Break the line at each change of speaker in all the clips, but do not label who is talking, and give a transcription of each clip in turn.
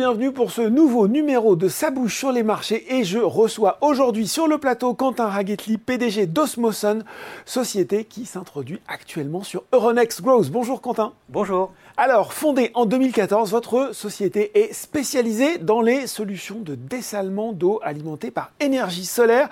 Bienvenue pour ce nouveau numéro de Sa bouche sur les marchés et je reçois aujourd'hui sur le plateau Quentin Raguetli, PDG d'Osmoson, société qui s'introduit actuellement sur Euronext Growth. Bonjour Quentin.
Bonjour.
Alors, fondée en 2014, votre société est spécialisée dans les solutions de dessalement d'eau alimentée par énergie solaire.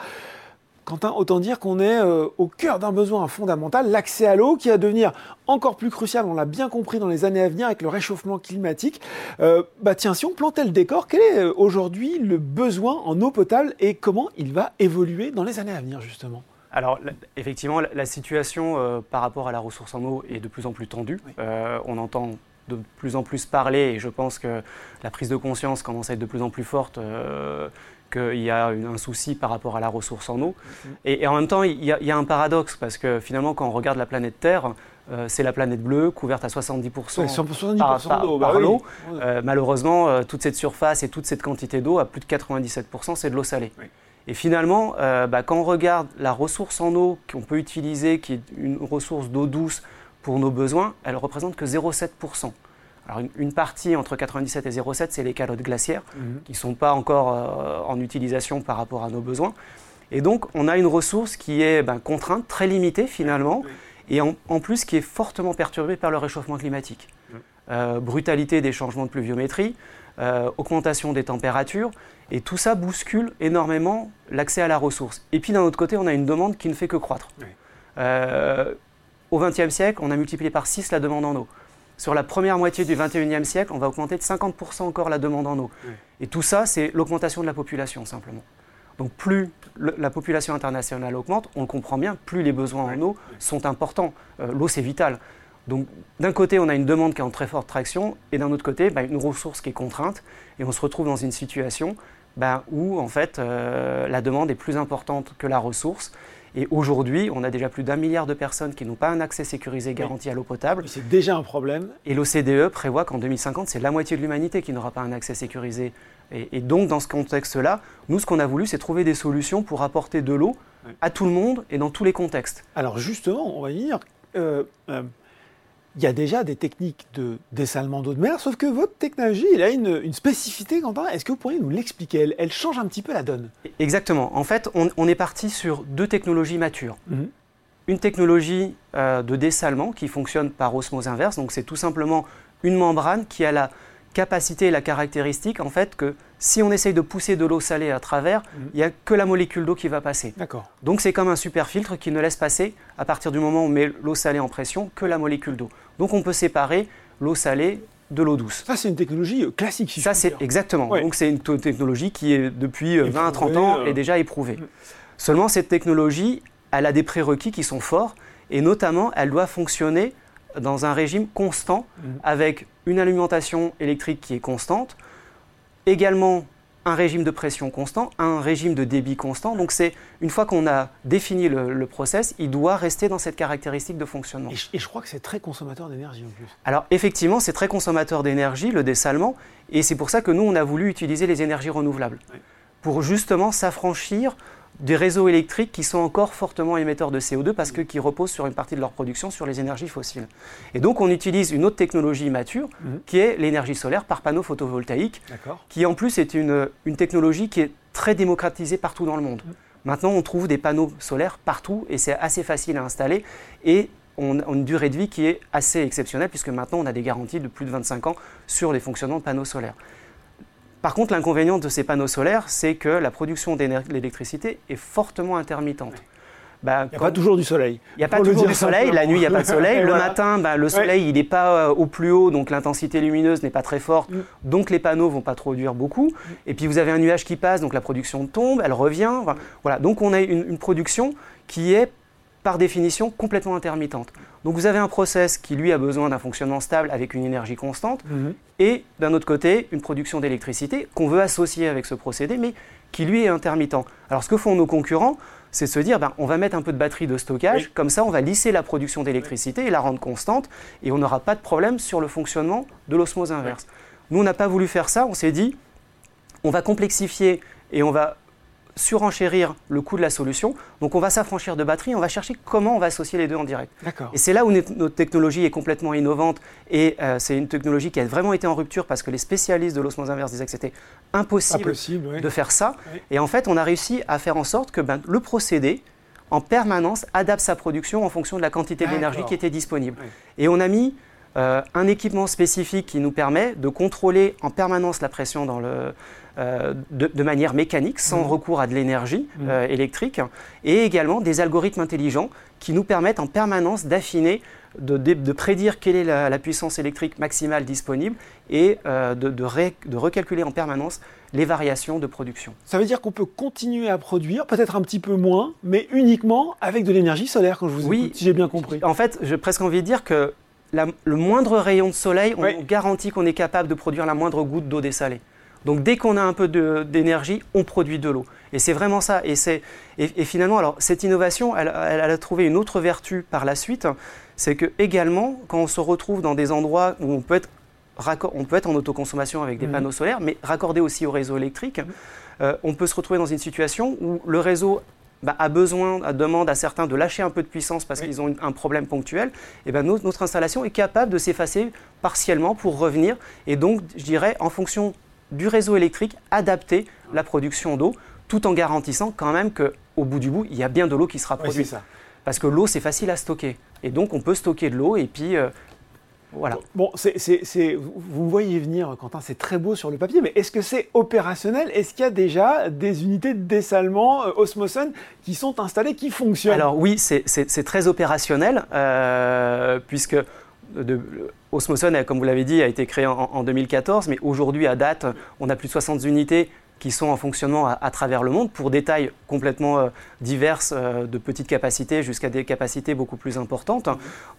Quentin, autant dire qu'on est euh, au cœur d'un besoin fondamental, l'accès à l'eau, qui va devenir encore plus crucial, on l'a bien compris dans les années à venir avec le réchauffement climatique. Euh, bah tiens, si on plantait le décor, quel est euh, aujourd'hui le besoin en eau potable et comment il va évoluer dans les années à venir justement?
Alors, effectivement, la, situation par rapport à la ressource en eau est de plus en plus tendue. on entend de plus en plus parler et je pense que la prise de conscience commence à être de plus en plus forte qu'il y a un souci par rapport à la ressource en eau. Mhm. Et, en même temps, il y, a, un paradoxe, parce que finalement, quand on regarde la planète Terre, euh, c'est la planète bleue couverte à 70%, par, d'eau. Bah l'eau. Euh, malheureusement, euh, toute cette surface et toute cette quantité d'eau, à plus de 97%, c'est de l'eau salée. Et finalement, bah, quand on regarde la ressource en eau qu'on peut utiliser, qui est une ressource d'eau douce pour nos besoins, elle représente que 0,7%. Alors une, partie entre 97 et 0,7, c'est les calottes glaciaires mhm. qui ne sont pas encore euh, en utilisation par rapport à nos besoins. Et donc on a une ressource qui est ben, contrainte, très limitée finalement, et en, plus qui est fortement perturbée par le réchauffement climatique. Euh, brutalité des changements de pluviométrie, euh, augmentation des températures, et tout ça bouscule énormément l'accès à la ressource. Et puis d'un autre côté, on a une demande qui ne fait que croître. au XXe siècle, on a multiplié par 6 la demande en eau sur la première moitié du 21e siècle, on va augmenter de 50% encore la demande en eau. Et tout ça, c'est l'augmentation de la population, simplement. Donc plus la population internationale augmente, on le comprend bien, plus les besoins en eau sont importants. Euh, l'eau, c'est vital. Donc d'un côté, on a une demande qui est en très forte traction, et d'un autre côté, bah, une ressource qui est contrainte, et on se retrouve dans une situation bah, où en fait euh, la demande est plus importante que la ressource. Et aujourd'hui, on a déjà plus d'un milliard de personnes qui n'ont pas un accès sécurisé garanti à l'eau potable.
C'est déjà un problème.
Et l'OCDE prévoit qu'en 2050, c'est la moitié de l'humanité qui n'aura pas un accès sécurisé. Et, donc, dans ce contexte-là, nous, ce qu'on a voulu, c'est trouver des solutions pour apporter de l'eau à tout le monde et dans tous les contextes.
Alors justement, on va dire, euh, euh, il y a déjà des techniques de dessalement d'eau de mer, sauf que votre technologie, elle a une, spécificité, Quentin. Est-ce que vous pourriez nous l'expliquer? Elle, change un petit peu la donne.
Exactement. En fait, on, est parti sur deux technologies matures. Mhm. Une technologie euh, de dessalement qui fonctionne par osmose inverse. Donc, c'est tout simplement une membrane qui a la capacité et la caractéristique, en fait, que si on essaye de pousser de l'eau salée à travers, mhm. il n'y a que la molécule d'eau qui va passer.
D'accord.
Donc c'est comme un super filtre qui ne laisse passer, à partir du moment où on met l'eau salée en pression, que la molécule d'eau. Donc on peut séparer l'eau salée de l'eau douce.
Ça, c'est une technologie euh, classique.
Ça, c'est exactement. Donc c'est une technologie qui est depuis 20 euh, à 30 ans et euh. déjà éprouvée. Mm. Seulement, cette technologie, elle a des prérequis qui sont forts et notamment, elle doit fonctionner dans un régime constant mm. avec une alimentation électrique qui est constante, également un régime de pression constant, un régime de débit constant. Donc c'est une fois qu'on a défini le, process, il doit rester dans cette caractéristique de fonctionnement.
Et je, crois que c'est très consommateur d'énergie en plus.
Alors effectivement, c'est très consommateur d'énergie, le dessalement, et c'est pour ça que nous, on a voulu utiliser les énergies renouvelables. Pour justement s'affranchir des réseaux électriques qui sont encore fortement émetteurs de CO2 parce que qui reposent sur une partie de leur production sur les énergies fossiles. Et donc on utilise une autre technologie mature mhm. qui est l'énergie solaire par panneau photovoltaïque, qui en plus est une, une, technologie qui est très démocratisée partout dans le monde. Mhm. Maintenant on trouve des panneaux solaires partout et c'est assez facile à installer et on a une durée de vie qui est assez exceptionnelle puisque maintenant on a des garanties de plus de 25 ans sur les fonctionnements de panneaux solaires. Par contre, l'inconvénient de ces panneaux solaires, c'est que la production d'électricité est fortement intermittente.
Bah, il n'y a pas toujours du soleil.
Il n'y a pas toujours du soleil. La nuit, il n'y a pas de soleil. Le matin, bah, le soleil, il n'est pas euh, au plus haut, donc l'intensité lumineuse n'est pas très forte. Mm. Donc les panneaux vont pas produire beaucoup. Et puis vous avez un nuage qui passe, donc la production tombe, elle revient. Voilà. Donc on a une production qui est par définition complètement intermittente. Donc vous avez un process qui lui a besoin d'un fonctionnement stable avec une énergie constante mhm. et d'un autre côté une production d'électricité qu'on veut associer avec ce procédé mais qui lui est intermittent. Alors ce que font nos concurrents, c'est se dire ben, on va mettre un peu de batterie de stockage, comme ça on va lisser la production d'électricité et la rendre constante et on n'aura pas de problème sur le fonctionnement de l'osmose inverse. Nous on n'a pas voulu faire ça, on s'est dit on va complexifier et on va surenchérir le coût de la solution. Donc on va s'affranchir de batterie, on va chercher comment on va associer les deux en direct. Et c'est là où notre technologie est complètement innovante et euh, c'est une technologie qui a vraiment été en rupture parce que les spécialistes de l'osmose inverse disaient que c'était impossible, de faire ça. Et en fait, on a réussi à faire en sorte que ben, le procédé, en permanence, adapte sa production en fonction de la quantité d'énergie qui était disponible. Et on a mis euh, un équipement spécifique qui nous permet de contrôler en permanence la pression dans le, euh, de, manière mécanique, sans mmh. recours à de l'énergie mmh. euh, électrique, et également des algorithmes intelligents qui nous permettent en permanence d'affiner, de, prédire quelle est la, puissance électrique maximale disponible et de, de, recalculer en permanence les variations de production.
Ça veut dire qu'on peut continuer à produire, peut-être un petit peu moins, mais uniquement avec de l'énergie solaire, quand je vous
oui,
écoute, si j'ai bien compris.
En fait, j'ai presque envie de dire que le moindre rayon de soleil, on garantit qu'on est capable de produire la moindre goutte d'eau dessalée. Donc dès qu'on a un peu d'énergie, on produit de l'eau. Et c'est vraiment ça. Et, et, finalement, alors, cette innovation, elle, a trouvé une autre vertu par la suite, c'est que également, quand on se retrouve dans des endroits où on peut être, on peut être en autoconsommation avec des mmh. panneaux solaires, mais raccordé aussi au réseau électrique, mmh. euh, on peut se retrouver dans une situation où le réseau bah, a besoin, a demande à certains de lâcher un peu de puissance parce qu'ils ont un problème ponctuel, et ben notre, installation est capable de s'effacer partiellement pour revenir. Et donc, je dirais, en fonction du réseau électrique, adapter la production d'eau, tout en garantissant quand même qu'au bout du bout, il y a bien de l'eau qui sera produite. Parce que l'eau, c'est facile à stocker. Et donc, on peut stocker de l'eau et puis euh, voilà.
Bon, vous voyez venir, Quentin, c'est très beau sur le papier, mais est-ce que c'est opérationnel? Est-ce qu'il y a déjà des unités de dessalement euh, Osmosen qui sont installées, qui fonctionnent?
Alors oui, c'est, très opérationnel, euh, puisque de, comme vous l'avez dit, a été créé en, en 2014, mais aujourd'hui, à date, on a plus de 60 unités qui sont en fonctionnement à, travers le monde pour des tailles complètement euh, diverses, euh, de petites capacités jusqu'à des capacités beaucoup plus importantes.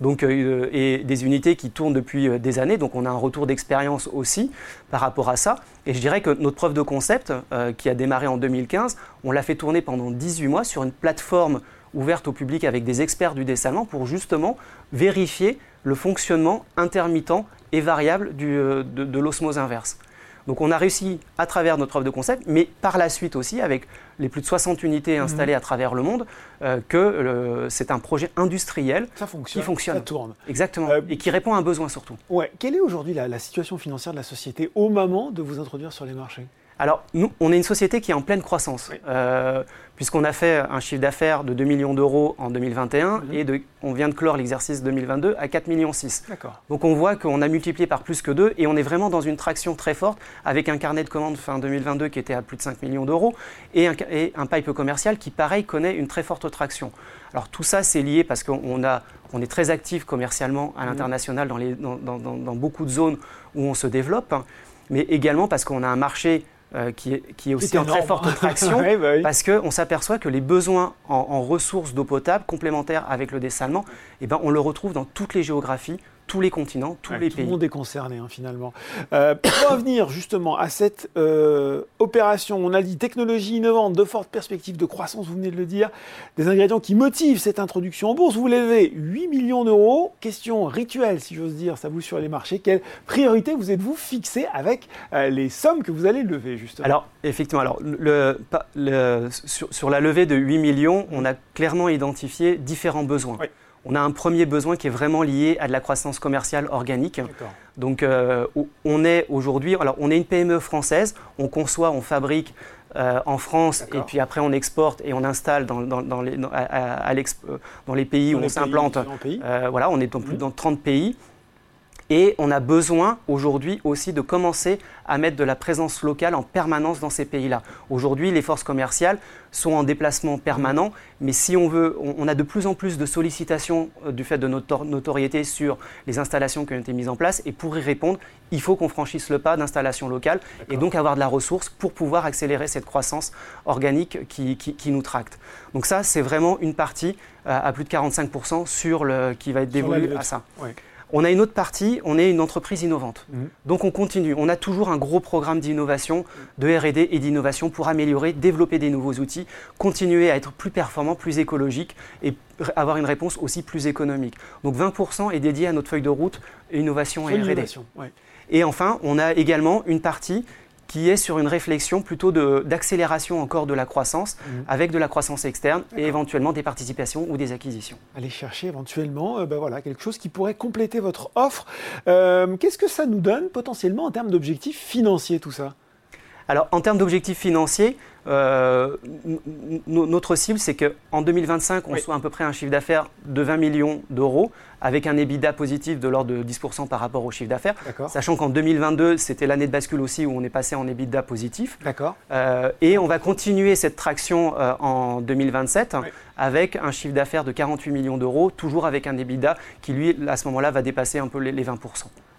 Euh, et des unités qui tournent depuis des années. Donc on a un retour d'expérience aussi par rapport à ça. Et je dirais que notre preuve de concept, qui a démarré en 2015, on l'a fait tourner pendant 18 mois sur une plateforme ouverte au public avec des experts du dessalement pour justement vérifier le fonctionnement intermittent et variable de, de l'osmose inverse. Donc on a réussi à travers notre offre de concept, mais par la suite aussi, avec les plus de 60 unités mhm. installées à travers le monde, euh, que c'est un projet industriel qui fonctionne.
Ça tourne.
Exactement. Euh, et qui répond à un besoin surtout.
Ouais. Quelle est aujourd'hui la, situation financière de la société au moment de vous introduire sur les marchés?
Alors, nous, on est une société qui est en pleine croissance, euh, puisqu'on a fait un chiffre d'affaires de 2 millions d'euros en 2021 mhm. et de, on vient de clore l'exercice 2022 à 4 millions 6. Donc, on voit qu'on a multiplié par plus que 2 et on est vraiment dans une traction très forte avec un carnet de commandes fin 2022 qui était à plus de 5 millions d'euros et un, et un pipe commercial qui, pareil, connaît une très forte traction. Alors, tout ça, c'est lié parce qu'on a on est très actif commercialement à mhm. l'international dans, dans, dans, beaucoup de zones où on se développe, hein, mais également parce qu'on a un marché euh, qui, est, aussi en très forte traction, bah parce qu'on s'aperçoit que les besoins en, ressources d'eau potable complémentaires avec le dessalement, eh ben, on le retrouve dans toutes les géographies, tous les continents, tous les pays. Tout
le monde est concerné hein, finalement. Euh, pour revenir justement à cette euh, opération, on a dit technologie innovante, de fortes perspectives de croissance, vous venez de le dire, des ingrédients qui motivent cette introduction en bourse. Vous levez 8 millions d'euros. Question rituelle, si j'ose dire, ça vous sur les marchés. Quelle priorité vous êtes-vous fixé avec euh, les sommes que vous allez lever justement?
Alors effectivement, alors, le, sur, sur, la levée de 8 millions, on a clairement identifié différents besoins. Oui. On a un premier besoin qui est vraiment lié à de la croissance commerciale organique. Donc, euh, on est aujourd'hui, alors on est une PME française, on conçoit, on fabrique euh, en France et puis après on exporte et on installe dans, les, dans les, pays où on s'implante. Euh, voilà, on est dans plus de 30 pays. Et on a besoin aujourd'hui aussi de commencer à mettre de la présence locale en permanence dans ces pays-là. Aujourd'hui, les forces commerciales sont en déplacement permanent, mais si on veut, on, a de plus en plus de sollicitations euh, du fait de notre notoriété sur les installations qui ont été mises en place. Et pour y répondre, il faut qu'on franchisse le pas d'installation locale et donc avoir de la ressource pour pouvoir accélérer cette croissance organique qui, nous tracte. Donc ça, c'est vraiment une partie euh, à plus de 45% sur le, qui va être dévolue à ça. On a une autre partie, on est une entreprise innovante. Mhm. Donc on continue. On a toujours un gros programme d'innovation, de RD et d'innovation pour améliorer, développer des nouveaux outils, continuer à être plus performant, plus écologique et avoir une réponse aussi plus économique. Donc 20% est dédié à notre feuille de route innovation et RD. Et enfin, on a également une partie qui est sur une réflexion plutôt d'accélération encore de la croissance, mhm. avec de la croissance externe et éventuellement des participations ou des acquisitions.
Allez chercher éventuellement euh, ben voilà, quelque chose qui pourrait compléter votre offre. Euh, qu'est-ce que ça nous donne potentiellement en termes d'objectifs financiers tout ça?
Alors, en termes d'objectifs financiers, euh, notre cible, c'est qu'en 2025, on soit à peu près un chiffre d'affaires de 20 millions d'euros, avec un EBITDA positif de l'ordre de 10% par rapport au chiffre d'affaires. Sachant qu'en 2022, c'était l'année de bascule aussi où on est passé en EBITDA positif.
D'accord.
Euh, et on va continuer cette traction euh, en 2027 avec un chiffre d'affaires de 48 millions d'euros, toujours avec un EBITDA qui, lui, à ce moment-là, va dépasser un peu les, 20%.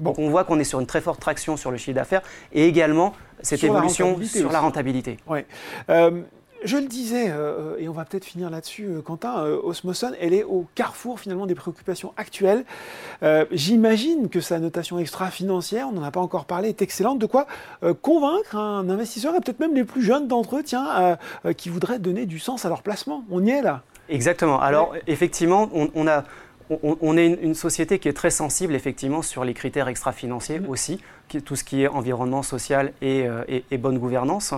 Donc on voit qu'on est sur une très forte traction sur le chiffre d'affaires et également cette évolution sur la rentabilité.
Ouais. Euh, je le disais, euh, et on va peut-être finir là-dessus, euh, Quentin, Osmoson, elle est au carrefour finalement des préoccupations actuelles. J'imagine que sa notation extra-financière, on n'en a pas encore parlé, est excellente. De quoi convaincre un investisseur, et peut-être même les plus jeunes d'entre eux, tiens, qui voudraient donner du sens à leur placement. On y est là.
Exactement. Alors, effectivement, on, a on, est une, société qui est très sensible effectivement sur les critères extra-financiers mmh. aussi tout ce qui est environnement social et, euh, bonne gouvernance.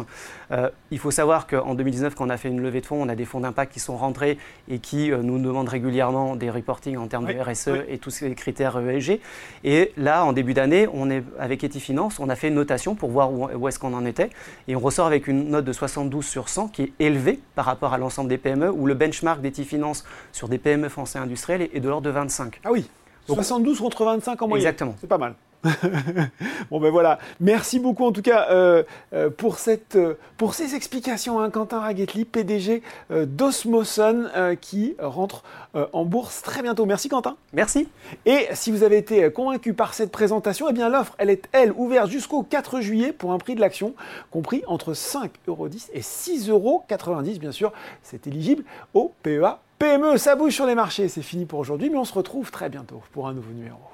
Euh, il faut savoir qu'en 2019, quand on a fait une levée de fonds, on a des fonds d'impact qui sont rentrés et qui euh, nous demandent régulièrement des reportings en termes de RSE et tous ces critères ESG. Et là, en début d'année, on est avec Etifinance, on a fait une notation pour voir où, est-ce qu'on en était et on ressort avec une note de 72 sur 100 qui est élevée par rapport à l'ensemble des PME où le benchmark d'Etifinance sur des PME français industriels est de l'ordre de 25.
Ah oui 72 contre 25 en moyenne.
Exactement.
C'est pas mal. bon ben voilà, merci beaucoup en tout cas euh, euh, pour, cette, euh, pour ces explications, hein, Quentin Raguetli, PDG d'Osmoson, qui rentre en bourse très bientôt. Merci Quentin.
Merci.
Et si vous avez été convaincu par cette présentation, eh bien l'offre, elle est elle ouverte jusqu'au 4 juillet pour un prix de l'action compris entre 5,10€ et 6,90€ bien sûr. C'est éligible au PEA PME. Ça bouge sur les marchés, c'est fini pour aujourd'hui, mais on se retrouve très bientôt pour un nouveau numéro.